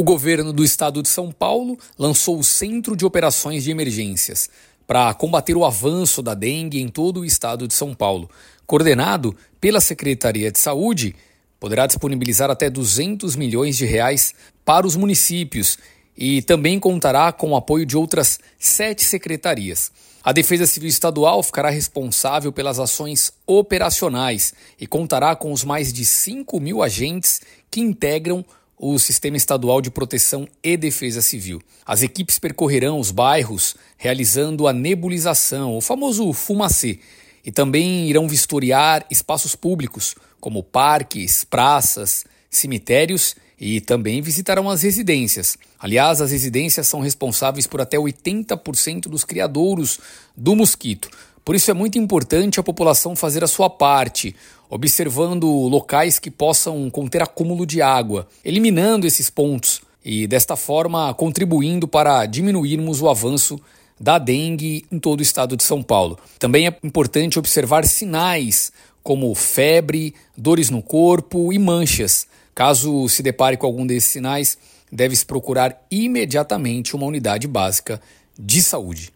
O governo do estado de São Paulo lançou o Centro de Operações de Emergências para combater o avanço da dengue em todo o estado de São Paulo. Coordenado pela Secretaria de Saúde, poderá disponibilizar até 200 milhões de reais para os municípios e também contará com o apoio de outras sete secretarias. A Defesa Civil Estadual ficará responsável pelas ações operacionais e contará com os mais de 5 mil agentes que integram o Sistema Estadual de Proteção e Defesa Civil. As equipes percorrerão os bairros realizando a nebulização, o famoso fumacê, e também irão vistoriar espaços públicos, como parques, praças, cemitérios e também visitarão as residências. Aliás, as residências são responsáveis por até 80% dos criadouros do mosquito. Por isso é muito importante a população fazer a sua parte, observando locais que possam conter acúmulo de água, eliminando esses pontos e desta forma contribuindo para diminuirmos o avanço da dengue em todo o estado de São Paulo. Também é importante observar sinais como febre, dores no corpo e manchas. Caso se depare com algum desses sinais, deve-se procurar imediatamente uma unidade básica de saúde.